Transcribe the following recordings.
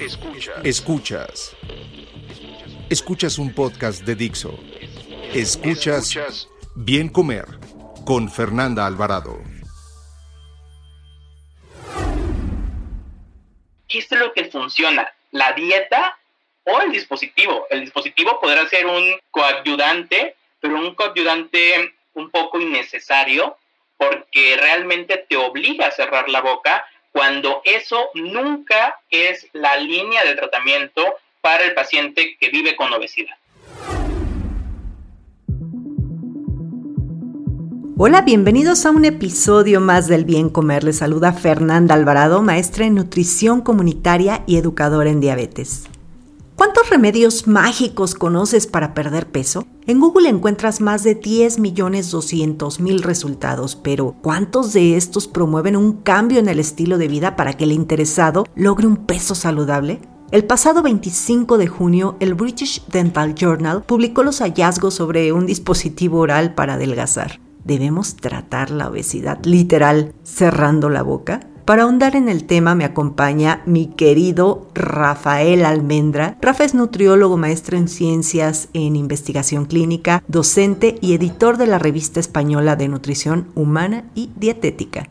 Escuchas. Escuchas. Escuchas un podcast de Dixo. Escuchas Bien Comer con Fernanda Alvarado. ¿Qué es lo que funciona? ¿La dieta o el dispositivo? El dispositivo podrá ser un coayudante, pero un coayudante un poco innecesario porque realmente te obliga a cerrar la boca cuando eso nunca es la línea de tratamiento para el paciente que vive con obesidad. Hola, bienvenidos a un episodio más del Bien Comer. Les saluda Fernanda Alvarado, maestra en nutrición comunitaria y educadora en diabetes. ¿Cuántos remedios mágicos conoces para perder peso? En Google encuentras más de 10 millones 200 mil resultados, pero ¿cuántos de estos promueven un cambio en el estilo de vida para que el interesado logre un peso saludable? El pasado 25 de junio, el British Dental Journal publicó los hallazgos sobre un dispositivo oral para adelgazar. ¿Debemos tratar la obesidad literal cerrando la boca? Para ahondar en el tema me acompaña mi querido Rafael Almendra. Rafa es nutriólogo, maestro en ciencias en investigación clínica, docente y editor de la revista española de nutrición humana y dietética.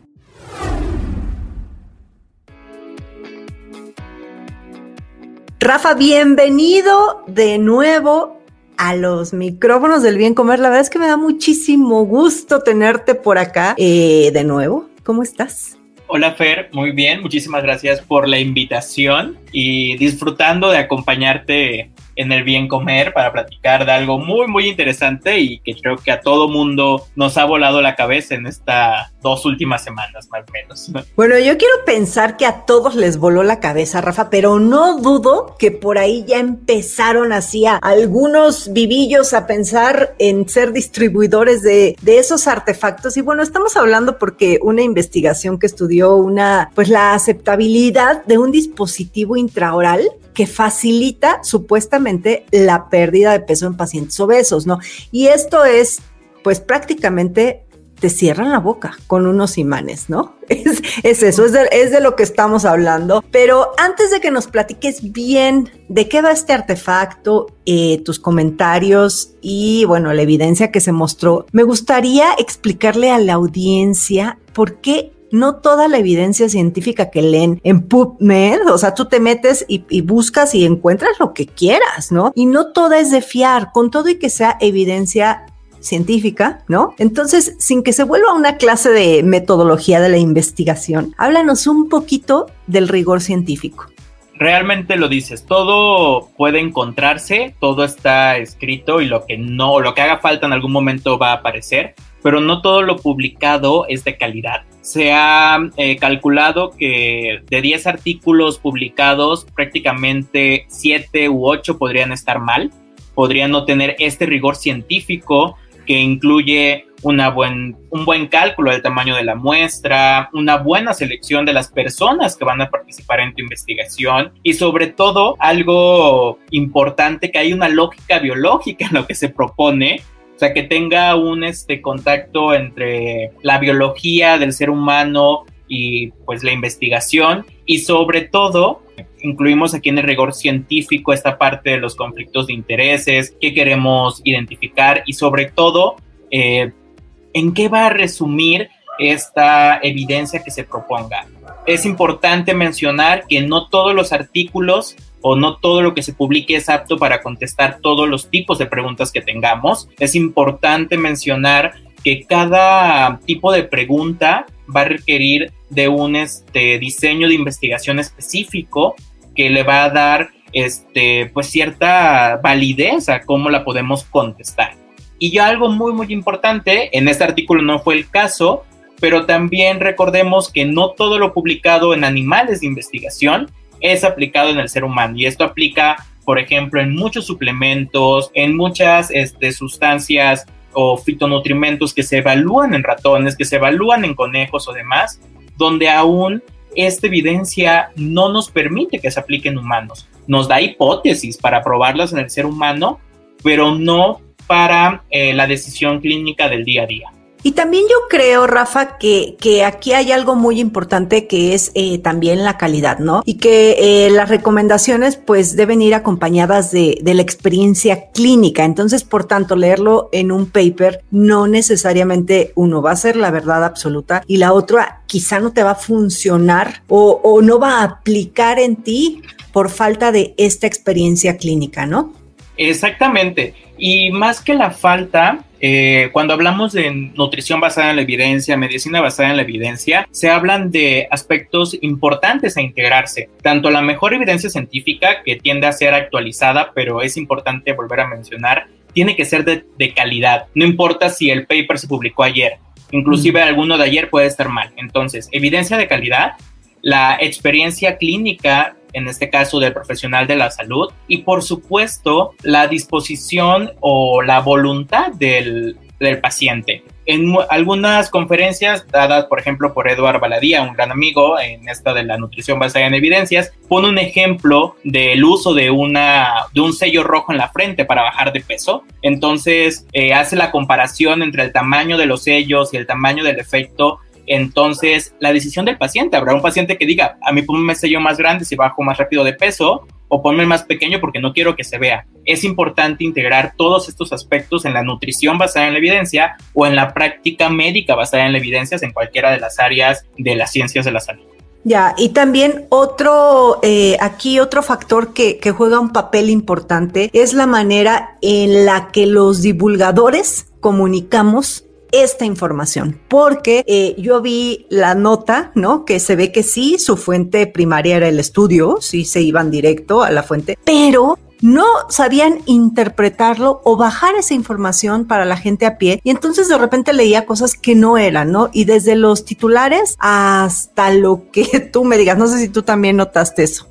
Rafa, bienvenido de nuevo a los micrófonos del bien comer. La verdad es que me da muchísimo gusto tenerte por acá eh, de nuevo. ¿Cómo estás? Hola Fer, muy bien, muchísimas gracias por la invitación y disfrutando de acompañarte en el bien comer para platicar de algo muy muy interesante y que creo que a todo mundo nos ha volado la cabeza en estas dos últimas semanas más o menos. Bueno, yo quiero pensar que a todos les voló la cabeza, Rafa, pero no dudo que por ahí ya empezaron así a algunos vivillos a pensar en ser distribuidores de, de esos artefactos. Y bueno, estamos hablando porque una investigación que estudió una, pues la aceptabilidad de un dispositivo intraoral que facilita supuestamente la pérdida de peso en pacientes obesos, ¿no? Y esto es, pues prácticamente te cierran la boca con unos imanes, ¿no? Es, eso, es de, lo que estamos hablando. Pero antes de que nos platiques bien de qué va este artefacto, eh, tus comentarios y, bueno, la evidencia que se mostró, me gustaría explicarle a la audiencia por qué no toda la evidencia científica que leen en PubMed, o sea, tú te metes y, buscas y encuentras lo que quieras, ¿no? Y no toda es de fiar, con todo y que sea evidencia científica, ¿no? Entonces, sin que se vuelva una clase de metodología de la investigación, háblanos un poquito del rigor científico. Realmente lo dices, todo puede encontrarse, todo está escrito y lo que no, lo que haga falta en algún momento va a aparecer, pero no todo lo publicado es de calidad. Se ha eh, calculado que de 10 artículos publicados, prácticamente 7 u 8 podrían estar mal, podrían no tener este rigor científico que incluye un buen cálculo del tamaño de la muestra, una buena selección de las personas que van a participar en tu investigación y sobre todo algo importante que hay una lógica biológica en lo que se propone que tenga un este, contacto entre la biología del ser humano y pues la investigación y sobre todo incluimos aquí en el rigor científico esta parte de los conflictos de intereses que queremos identificar y sobre todo eh, en qué va a resumir esta evidencia que se proponga. Es importante mencionar que no todos los artículos o no todo lo que se publique es apto para contestar todos los tipos de preguntas que tengamos. Es importante mencionar que cada tipo de pregunta va a requerir de un este, diseño de investigación específico que le va a dar este, pues cierta validez a cómo la podemos contestar. Y ya algo muy, muy importante, en este artículo no fue el caso, pero también recordemos que no todo lo publicado en animales de investigación es aplicado en el ser humano y esto aplica, por ejemplo, en muchos suplementos, en muchas este, sustancias o fitonutrimentos que se evalúan en ratones, que se evalúan en conejos o demás, donde aún esta evidencia no nos permite que se aplique en humanos. Nos da hipótesis para probarlas en el ser humano, pero no para eh, la decisión clínica del día a día. Y también yo creo, Rafa, que, que aquí hay algo muy importante que es eh, también la calidad, ¿no? Y que eh, las recomendaciones pues deben ir acompañadas de, de, la experiencia clínica. Entonces, por tanto, leerlo en un paper no necesariamente uno va a ser la verdad absoluta y la otra quizá no te va a funcionar o, o no va a aplicar en ti por falta de esta experiencia clínica, ¿no? Exactamente. Y más que la falta, eh, cuando hablamos de nutrición basada en la evidencia, medicina basada en la evidencia, se hablan de aspectos importantes a integrarse. Tanto la mejor evidencia científica, que tiende a ser actualizada, pero es importante volver a mencionar, tiene que ser de, de calidad. No importa si el paper se publicó ayer, inclusive mm. alguno de ayer puede estar mal. Entonces, evidencia de calidad, la experiencia clínica en este caso del profesional de la salud, y por supuesto la disposición o la voluntad del, paciente. En algunas conferencias dadas, por ejemplo, por Eduard Baladía, un gran amigo en esta de la nutrición basada en evidencias, pone un ejemplo del uso de, una, de un sello rojo en la frente para bajar de peso. Entonces, eh, hace la comparación entre el tamaño de los sellos y el tamaño del efecto entonces, la decisión del paciente, habrá un paciente que diga, a mí ponme sello más grande si bajo más rápido de peso, o ponme más pequeño porque no quiero que se vea. Es importante integrar todos estos aspectos en la nutrición basada en la evidencia o en la práctica médica basada en la evidencia en cualquiera de las áreas de las ciencias de la salud. Ya, y también otro, eh, aquí otro factor que, que juega un papel importante es la manera en la que los divulgadores comunicamos esta información, porque eh, yo vi la nota, ¿no? Que se ve que sí, su fuente primaria era el estudio, sí se iban directo a la fuente, pero no sabían interpretarlo o bajar esa información para la gente a pie y entonces de repente leía cosas que no eran, ¿no? Y desde los titulares hasta lo que tú me digas, no sé si tú también notaste eso.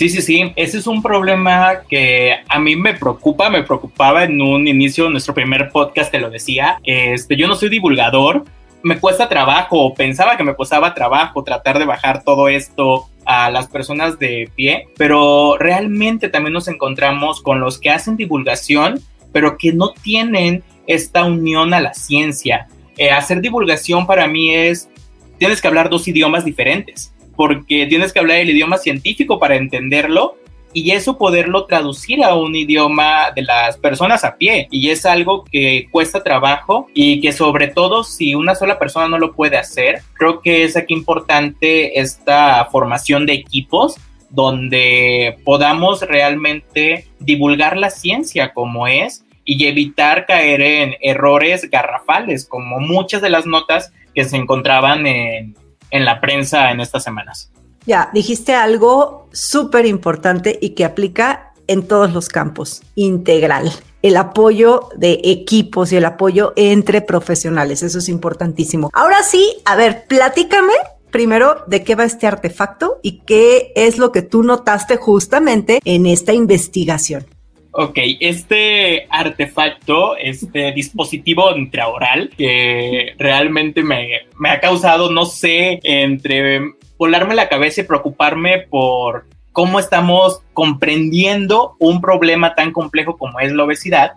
Sí, sí, sí, ese es un problema que a mí me preocupa, me preocupaba en un inicio nuestro primer podcast, te lo decía, este, yo no soy divulgador, me cuesta trabajo, pensaba que me costaba trabajo tratar de bajar todo esto a las personas de pie, pero realmente también nos encontramos con los que hacen divulgación, pero que no tienen esta unión a la ciencia. Eh, hacer divulgación para mí es, tienes que hablar dos idiomas diferentes porque tienes que hablar el idioma científico para entenderlo y eso poderlo traducir a un idioma de las personas a pie. Y es algo que cuesta trabajo y que sobre todo si una sola persona no lo puede hacer, creo que es aquí importante esta formación de equipos donde podamos realmente divulgar la ciencia como es y evitar caer en errores garrafales como muchas de las notas que se encontraban en en la prensa en estas semanas. Ya, dijiste algo súper importante y que aplica en todos los campos, integral. El apoyo de equipos y el apoyo entre profesionales, eso es importantísimo. Ahora sí, a ver, platícame primero de qué va este artefacto y qué es lo que tú notaste justamente en esta investigación. Ok, este artefacto, este dispositivo intraoral que realmente me, me, ha causado, no sé, entre volarme la cabeza y preocuparme por cómo estamos comprendiendo un problema tan complejo como es la obesidad.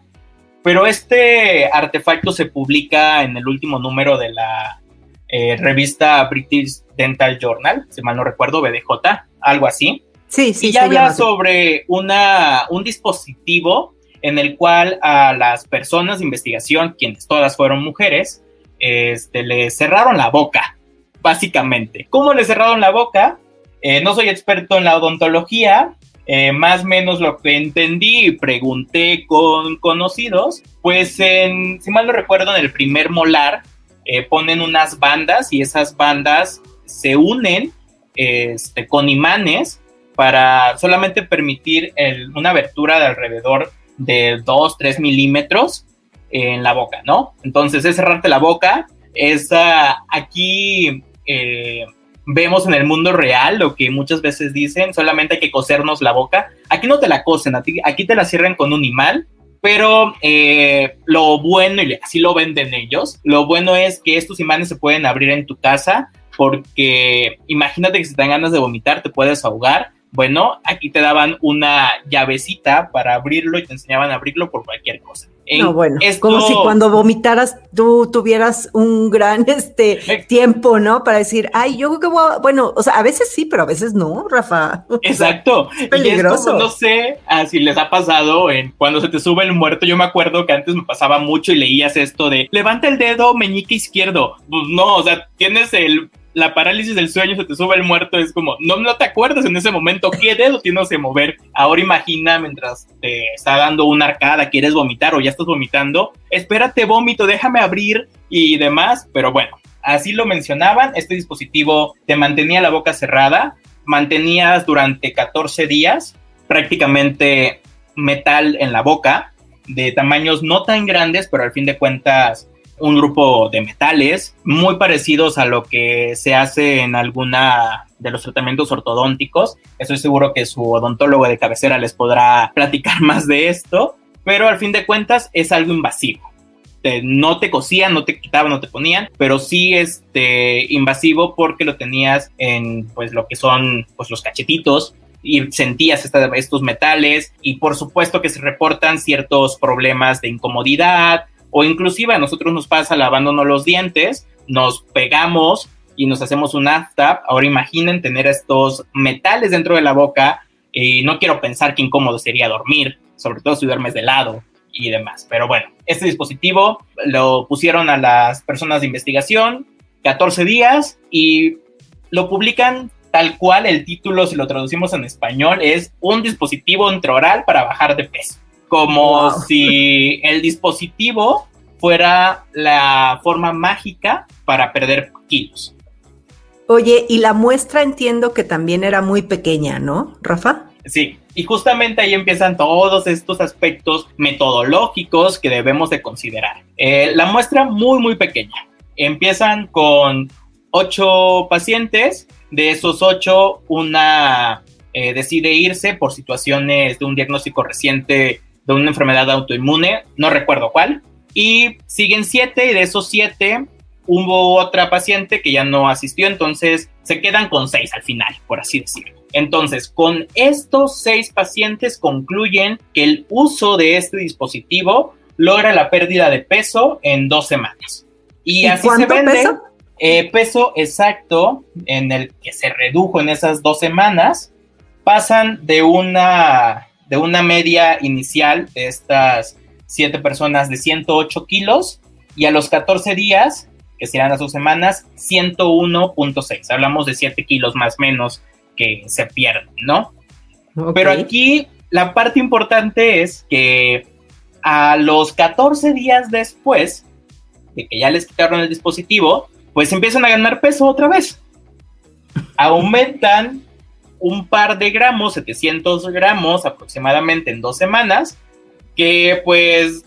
Pero este artefacto se publica en el último número de la eh, revista British Dental Journal, si mal no recuerdo, BDJ, algo así. Sí, sí. Y habla sobre una, un dispositivo en el cual a las personas de investigación, quienes todas fueron mujeres, este, le cerraron la boca, básicamente. ¿Cómo le cerraron la boca? Eh, no soy experto en la odontología, eh, más o menos lo que entendí y pregunté con conocidos, pues en, si mal no recuerdo, en el primer molar eh, ponen unas bandas y esas bandas se unen este, con imanes para solamente permitir una abertura de alrededor de 2, 3 milímetros en la boca, ¿no? Entonces es cerrarte la boca, Esa, aquí eh, vemos en el mundo real lo que muchas veces dicen, solamente hay que cosernos la boca. Aquí no te la cosen, aquí te la cierran con un imán pero eh, lo bueno, y así lo venden ellos, lo bueno es que estos imanes se pueden abrir en tu casa porque imagínate que si te dan ganas de vomitar, te puedes ahogar bueno, aquí te daban una llavecita para abrirlo y te enseñaban a abrirlo por cualquier cosa. no, bueno, es como si cuando vomitaras tú tuvieras un gran este tiempo, ¿no? Para decir, ay, yo creo que voy a... bueno, o sea, a veces sí, pero a veces no, Rafa. Exacto. peligroso. no sé ah, si les ha pasado en cuando se te sube el muerto. Yo me acuerdo que antes me pasaba mucho y leías esto de levanta el dedo meñique izquierdo. Pues no, o sea, tienes el la parálisis del sueño, se te sube el muerto, es como, no, no te acuerdas en ese momento qué dedo tienes que mover. Ahora imagina mientras te está dando una arcada, quieres vomitar o ya estás vomitando, espérate vómito, déjame abrir y demás, pero bueno, así lo mencionaban, este dispositivo te mantenía la boca cerrada, mantenías durante 14 días prácticamente metal en la boca, de tamaños no tan grandes, pero al fin de cuentas un grupo de metales muy parecidos a lo que se hace en alguna de los tratamientos ortodónticos. Estoy seguro que su odontólogo de cabecera les podrá platicar más de esto, pero al fin de cuentas es algo invasivo. no te cosían, no te quitaban, no te ponían, pero sí este invasivo porque lo tenías en pues lo que son pues los cachetitos y sentías estos metales y por supuesto que se reportan ciertos problemas de incomodidad, o inclusive a nosotros nos pasa lavándonos los dientes, nos pegamos y nos hacemos un aftab. Ahora imaginen tener estos metales dentro de la boca y no quiero pensar qué incómodo sería dormir, sobre todo si duermes de lado y demás. Pero bueno, este dispositivo lo pusieron a las personas de investigación 14 días y lo publican tal cual el título, si lo traducimos en español, es un dispositivo intraoral para bajar de peso como si el dispositivo fuera la forma mágica para perder kilos. Oye, y la muestra entiendo que también era muy pequeña, ¿no, Rafa? Sí, y justamente ahí empiezan todos estos aspectos metodológicos que debemos de considerar. Eh, la muestra muy, muy pequeña. Empiezan con ocho pacientes, de esos ocho, una eh, decide irse por situaciones de un diagnóstico reciente de una enfermedad autoinmune, no recuerdo cuál, y siguen siete y de esos siete hubo otra paciente que ya no asistió, entonces se quedan con seis al final, por así decirlo. Entonces, con estos seis pacientes concluyen que el uso de este dispositivo logra la pérdida de peso en dos semanas. Y, así se vende. Peso? Eh, peso exacto en el que se redujo en esas dos semanas, pasan de una de una media inicial de estas siete personas de 108 kilos y a los 14 días, que serán las dos semanas, 101.6. Hablamos de 7 kilos más menos que se pierden, ¿no? Pero aquí la parte importante es que a los 14 días después de que ya les quitaron el dispositivo, pues empiezan a ganar peso otra vez. Aumentan un par de gramos, 700 gramos aproximadamente en dos semanas, que pues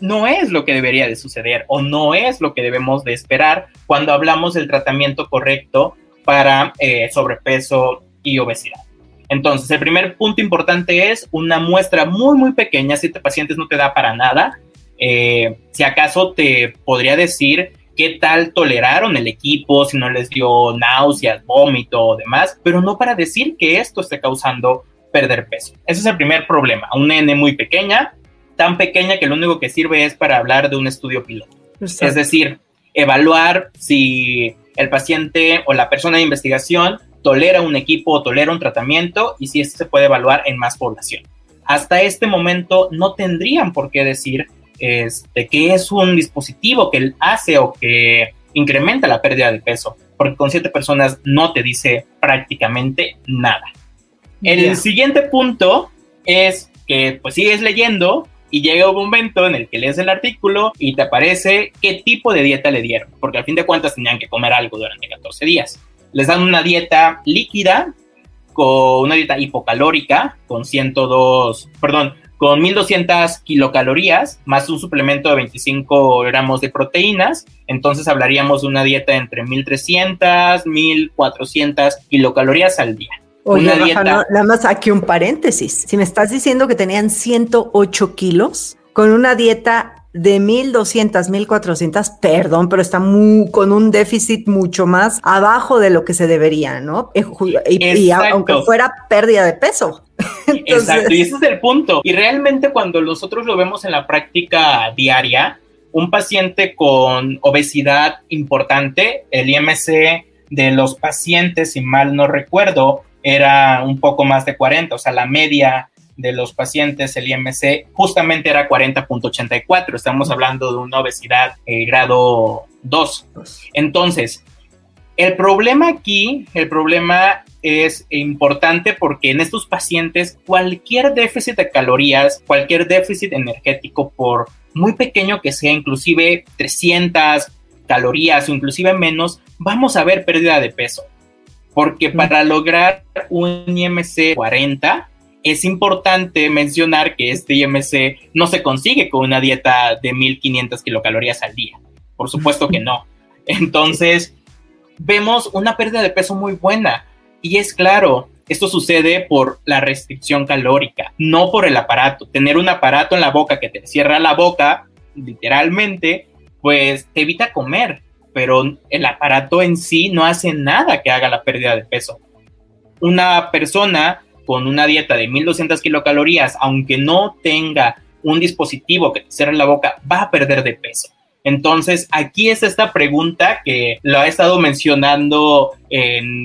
no es lo que debería de suceder o no es lo que debemos de esperar cuando hablamos del tratamiento correcto para eh, sobrepeso y obesidad. Entonces, el primer punto importante es una muestra muy, muy pequeña, siete pacientes no te da para nada. Eh, si acaso te podría decir qué tal toleraron el equipo, si no les dio náuseas, vómito o demás, pero no para decir que esto esté causando perder peso. Ese es el primer problema, una N muy pequeña, tan pequeña que lo único que sirve es para hablar de un estudio piloto. Es decir, evaluar si el paciente o la persona de investigación tolera un equipo o tolera un tratamiento y si esto se puede evaluar en más población. Hasta este momento no tendrían por qué decir este, que es un dispositivo que hace o que incrementa la pérdida de peso, porque con siete personas no te dice prácticamente nada. El siguiente punto es que pues sigues leyendo y llega un momento en el que lees el artículo y te aparece qué tipo de dieta le dieron, porque al fin de cuentas tenían que comer algo durante 14 días. Les dan una dieta líquida, con una dieta hipocalórica, con 102, perdón, con 1200 kilocalorías más un suplemento de 25 gramos de proteínas. Entonces hablaríamos de una dieta entre 1300, 1400 kilocalorías al día. Oye, nada más aquí un paréntesis. Si me estás diciendo que tenían 108 kilos con una dieta de 1200, 1400, perdón, pero está muy, con un déficit mucho más abajo de lo que se debería, ¿no? Y, aunque fuera pérdida de peso. Exacto, y ese es el punto. Y realmente cuando nosotros lo vemos en la práctica diaria, un paciente con obesidad importante, el IMC de los pacientes, si mal no recuerdo, era un poco más de 40, o sea, la media de los pacientes, el IMC, justamente era 40.84. Estamos hablando de una obesidad eh, grado 2. Entonces, el problema aquí, el problema es importante porque en estos pacientes cualquier déficit de calorías, cualquier déficit energético, por muy pequeño que sea, inclusive 300 calorías o inclusive menos, vamos a ver pérdida de peso. Porque para lograr un IMC 40, es importante mencionar que este IMC no se consigue con una dieta de 1500 kilocalorías al día. Por supuesto que no. Entonces, vemos una pérdida de peso muy buena. Y es claro, esto sucede por la restricción calórica, no por el aparato. Tener un aparato en la boca que te cierra la boca, literalmente, pues te evita comer, pero el aparato en sí no hace nada que haga la pérdida de peso. Una persona con una dieta de 1200 kilocalorías, aunque no tenga un dispositivo que te cierre la boca, va a perder de peso. Entonces, aquí es esta pregunta que lo he estado mencionando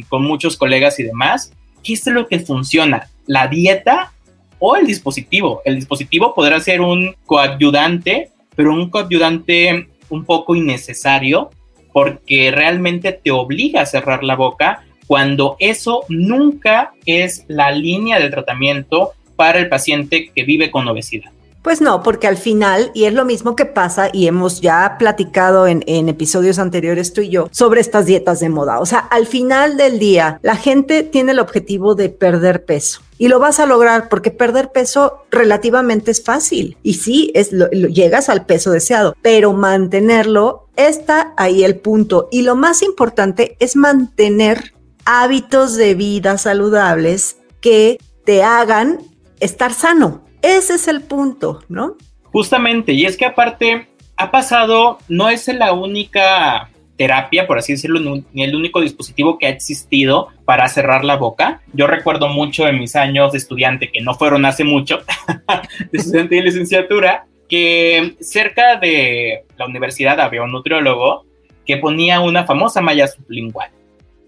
con muchos colegas y demás. ¿Qué es lo que funciona? ¿La dieta o el dispositivo? El dispositivo podrá ser un coayudante, pero un coayudante un poco innecesario porque realmente te obliga a cerrar la boca cuando eso nunca es la línea de tratamiento para el paciente que vive con obesidad. Pues no, porque al final, y es lo mismo que pasa, y hemos ya platicado en, episodios anteriores tú y yo, sobre estas dietas de moda. O sea, al final del día, la gente tiene el objetivo de perder peso. Y lo vas a lograr porque perder peso relativamente es fácil. Y sí, es llegas al peso deseado, pero mantenerlo está ahí el punto. Y lo más importante es mantener hábitos de vida saludables que te hagan estar sano ese es el punto, ¿no? Justamente, y es que aparte ha pasado, no es la única terapia, por así decirlo, ni el único dispositivo que ha existido para cerrar la boca. Yo recuerdo mucho en mis años de estudiante, que no fueron hace mucho, de estudiante de licenciatura, que cerca de la universidad había un nutriólogo que ponía una famosa malla sublingual.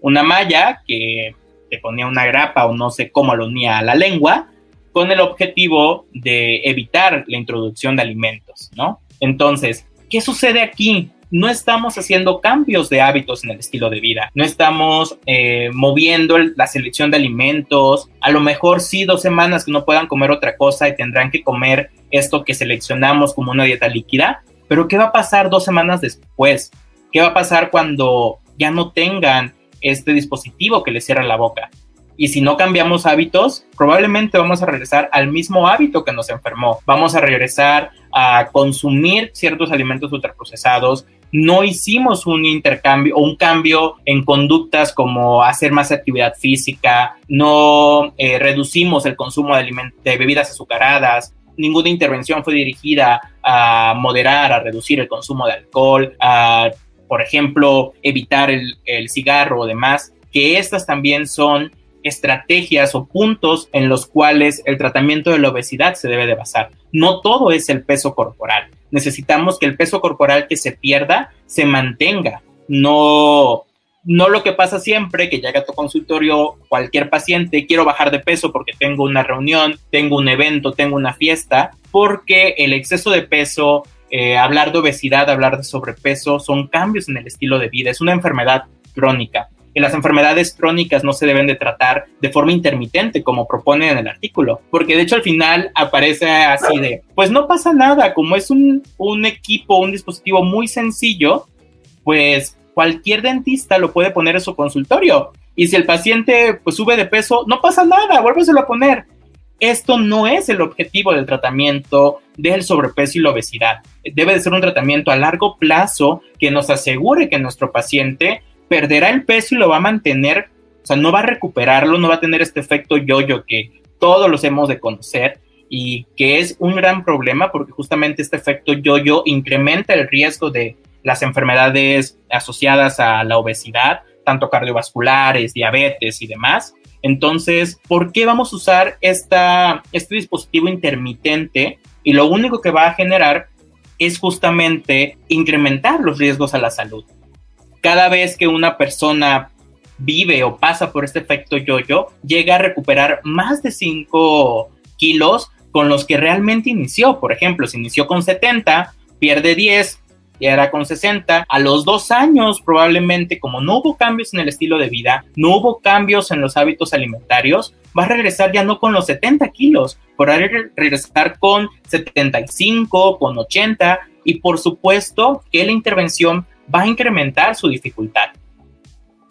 Una malla que te ponía una grapa o no sé cómo lo unía a la lengua con el objetivo de evitar la introducción de alimentos, ¿no? Entonces, ¿qué sucede aquí? no estamos haciendo cambios de hábitos en el estilo de vida, no estamos eh, moviendo la selección de alimentos, a lo mejor sí dos semanas que no puedan comer otra cosa y tendrán que comer esto que seleccionamos como una dieta líquida, pero ¿qué va a pasar dos semanas después? ¿Qué va a pasar cuando ya no tengan este dispositivo que les cierra la boca? Y si no cambiamos hábitos, probablemente vamos a regresar al mismo hábito que nos enfermó. Vamos a regresar a consumir ciertos alimentos ultraprocesados. No hicimos un intercambio o un cambio en conductas como hacer más actividad física, no eh, reducimos el consumo de, de bebidas azucaradas, ninguna intervención fue dirigida a moderar, a reducir el consumo de alcohol, a, por ejemplo, evitar el, el cigarro o demás, que estas también son estrategias o puntos en los cuales el tratamiento de la obesidad se debe de basar. No todo es el peso corporal. Necesitamos que el peso corporal que se pierda se mantenga. No, no lo que pasa siempre, que llega a tu consultorio cualquier paciente, quiero bajar de peso porque tengo una reunión, tengo un evento, tengo una fiesta, porque el exceso de peso, eh, hablar de obesidad, hablar de sobrepeso, son cambios en el estilo de vida, es una enfermedad crónica que las enfermedades crónicas no se deben de tratar de forma intermitente, como propone en el artículo, porque de hecho al final aparece así de, pues no pasa nada, como es un, un equipo, un dispositivo muy sencillo, pues cualquier dentista lo puede poner en su consultorio. Y si el paciente pues sube de peso, no pasa nada, vuélveselo a poner. Esto no es el objetivo del tratamiento del sobrepeso y la obesidad. Debe de ser un tratamiento a largo plazo que nos asegure que nuestro paciente perderá el peso y lo va a mantener, o sea, no va a recuperarlo, no va a tener este efecto yo-yo que todos los hemos de conocer y que es un gran problema porque justamente este efecto yo-yo incrementa el riesgo de las enfermedades asociadas a la obesidad, tanto cardiovasculares, diabetes y demás. Entonces, ¿por qué vamos a usar este dispositivo intermitente? Y lo único que va a generar es justamente incrementar los riesgos a la salud. Cada vez que una persona vive o pasa por este efecto yo-yo, llega a recuperar más de 5 kilos con los que realmente inició. Por ejemplo, si inició con 70, pierde 10, y era con 60. A los dos años, probablemente, como no hubo cambios en el estilo de vida, no hubo cambios en los hábitos alimentarios, va a regresar ya no con los 70 kilos, podrá regresar con 75, con 80, y por supuesto que la intervención va a incrementar su dificultad.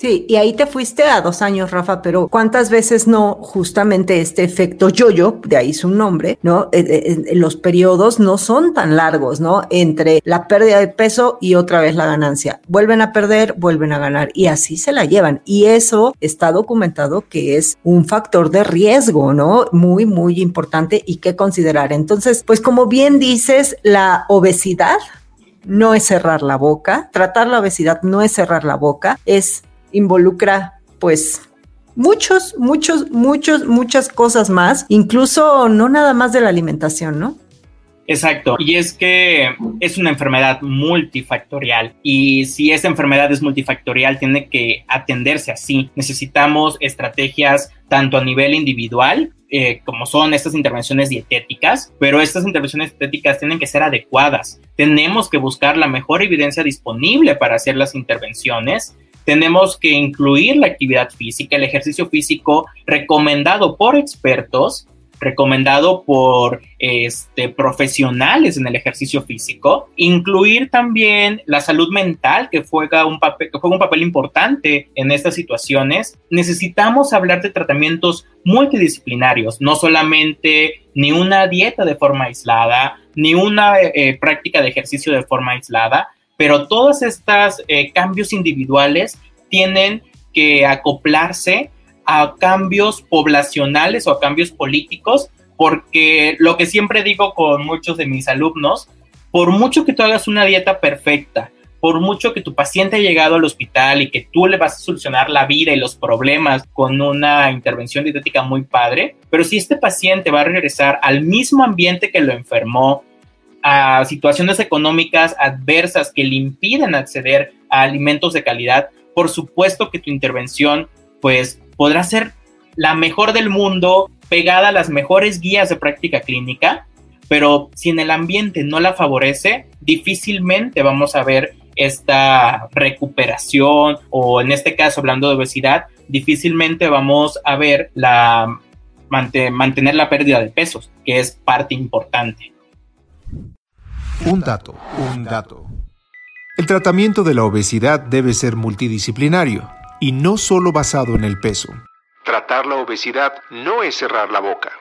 Sí, y ahí te fuiste a dos años, Rafa, pero ¿cuántas veces no justamente este efecto yo-yo, de ahí su nombre, ¿no? Eh, eh, eh, los periodos no son tan largos, ¿no? Entre la pérdida de peso y otra vez la ganancia. Vuelven a perder, vuelven a ganar y así se la llevan. Y eso está documentado que es un factor de riesgo, ¿no? Muy, muy importante y que considerar. Entonces, pues como bien dices, la obesidad no es cerrar la boca, tratar la obesidad no es cerrar la boca, es involucra pues muchos, muchos, muchos, muchas cosas más, incluso no nada más de la alimentación, ¿no? Exacto, y es que es una enfermedad multifactorial y si esa enfermedad es multifactorial tiene que atenderse así. Necesitamos estrategias tanto a nivel individual eh, como son estas intervenciones dietéticas, pero estas intervenciones dietéticas tienen que ser adecuadas. Tenemos que buscar la mejor evidencia disponible para hacer las intervenciones tenemos que incluir la actividad física, el ejercicio físico recomendado por expertos, recomendado por este, profesionales en el ejercicio físico, incluir también la salud mental que juega, un papel, importante en estas situaciones. Necesitamos hablar de tratamientos multidisciplinarios, no solamente ni una dieta de forma aislada, ni una eh, práctica de ejercicio de forma aislada, pero todos estos eh, cambios individuales tienen que acoplarse a cambios poblacionales o a cambios políticos, porque lo que siempre digo con muchos de mis alumnos, por mucho que tú hagas una dieta perfecta, por mucho que tu paciente haya llegado al hospital y que tú le vas a solucionar la vida y los problemas con una intervención dietética muy padre, pero si este paciente va a regresar al mismo ambiente que lo enfermó, a situaciones económicas adversas que le impiden acceder a alimentos de calidad, por supuesto que tu intervención pues podrá ser la mejor del mundo, pegada a las mejores guías de práctica clínica, pero si en el ambiente no la favorece, difícilmente vamos a ver esta recuperación o en este caso hablando de obesidad, difícilmente vamos a ver la mantener la pérdida de pesos, que es parte importante. Un dato, un dato. El tratamiento de la obesidad debe ser multidisciplinario y no solo basado en el peso. Tratar la obesidad no es cerrar la boca.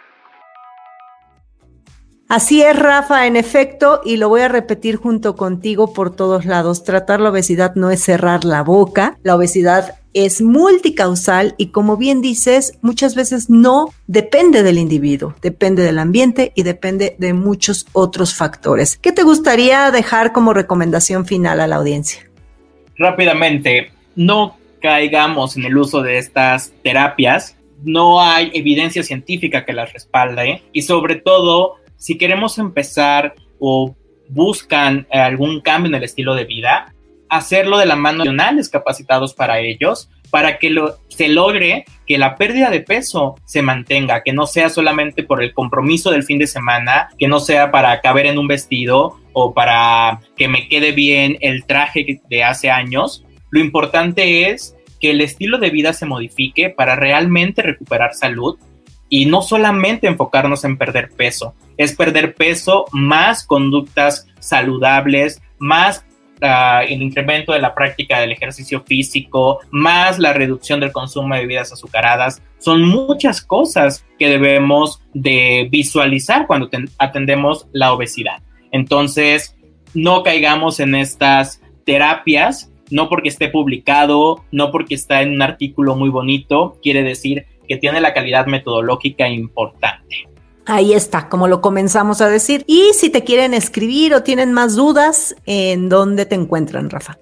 Así es, Rafa, en efecto, y lo voy a repetir junto contigo por todos lados. Tratar la obesidad no es cerrar la boca. La obesidad es multicausal y como bien dices, muchas veces no depende del individuo, depende del ambiente y depende de muchos otros factores. ¿Qué te gustaría dejar como recomendación final a la audiencia? Rápidamente, no caigamos en el uso de estas terapias. No hay evidencia científica que las respalde y sobre todo, si queremos empezar o buscan algún cambio en el estilo de vida, hacerlo de la mano de profesionales capacitados para ellos, para que lo, se logre que la pérdida de peso se mantenga, que no sea solamente por el compromiso del fin de semana, que no sea para caber en un vestido o para que me quede bien el traje de hace años. Lo importante es que el estilo de vida se modifique para realmente recuperar salud y no solamente enfocarnos en perder peso, es perder peso más conductas saludables, más el incremento de la práctica del ejercicio físico, más la reducción del consumo de bebidas azucaradas, son muchas cosas que debemos de visualizar cuando atendemos la obesidad. Entonces, no caigamos en estas terapias, no porque esté publicado, no porque está en un artículo muy bonito, quiere decir que tiene la calidad metodológica importante. Ahí está, como lo comenzamos a decir. Y si te quieren escribir o tienen más dudas, ¿en dónde te encuentran, Rafa?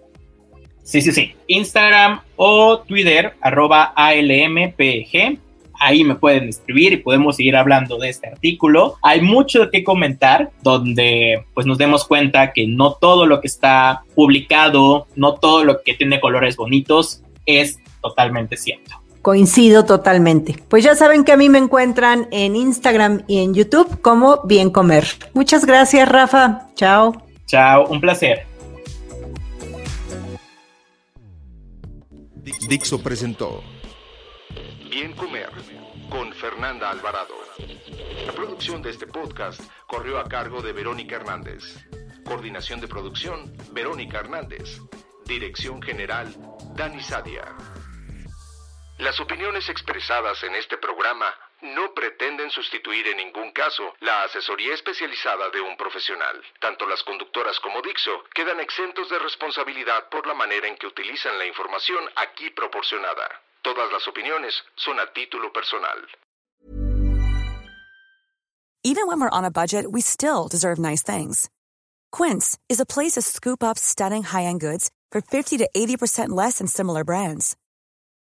Sí, sí, sí. Instagram o Twitter, arroba ALMPG. Ahí me pueden escribir y podemos seguir hablando de este artículo. Hay mucho que comentar donde pues nos demos cuenta que no todo lo que está publicado, no todo lo que tiene colores bonitos es totalmente cierto. Coincido totalmente. Pues ya saben que a mí me encuentran en Instagram y en YouTube como Bien Comer. Muchas gracias, Rafa. Chao. Chao, un placer. Dixo presentó Bien Comer con Fernanda Alvarado. La producción de este podcast corrió a cargo de Verónica Hernández. Coordinación de producción, Verónica Hernández. Dirección General, Dani Sadia. Las opiniones expresadas en este programa no pretenden sustituir en ningún caso la asesoría especializada de un profesional. Tanto las conductoras como Dixo quedan exentos de responsabilidad por la manera en que utilizan la información aquí proporcionada. Todas las opiniones son a título personal. Even when we're on a budget, we still deserve nice things. Quince is a place to scoop up stunning high-end goods for 50 to 80% less than similar brands.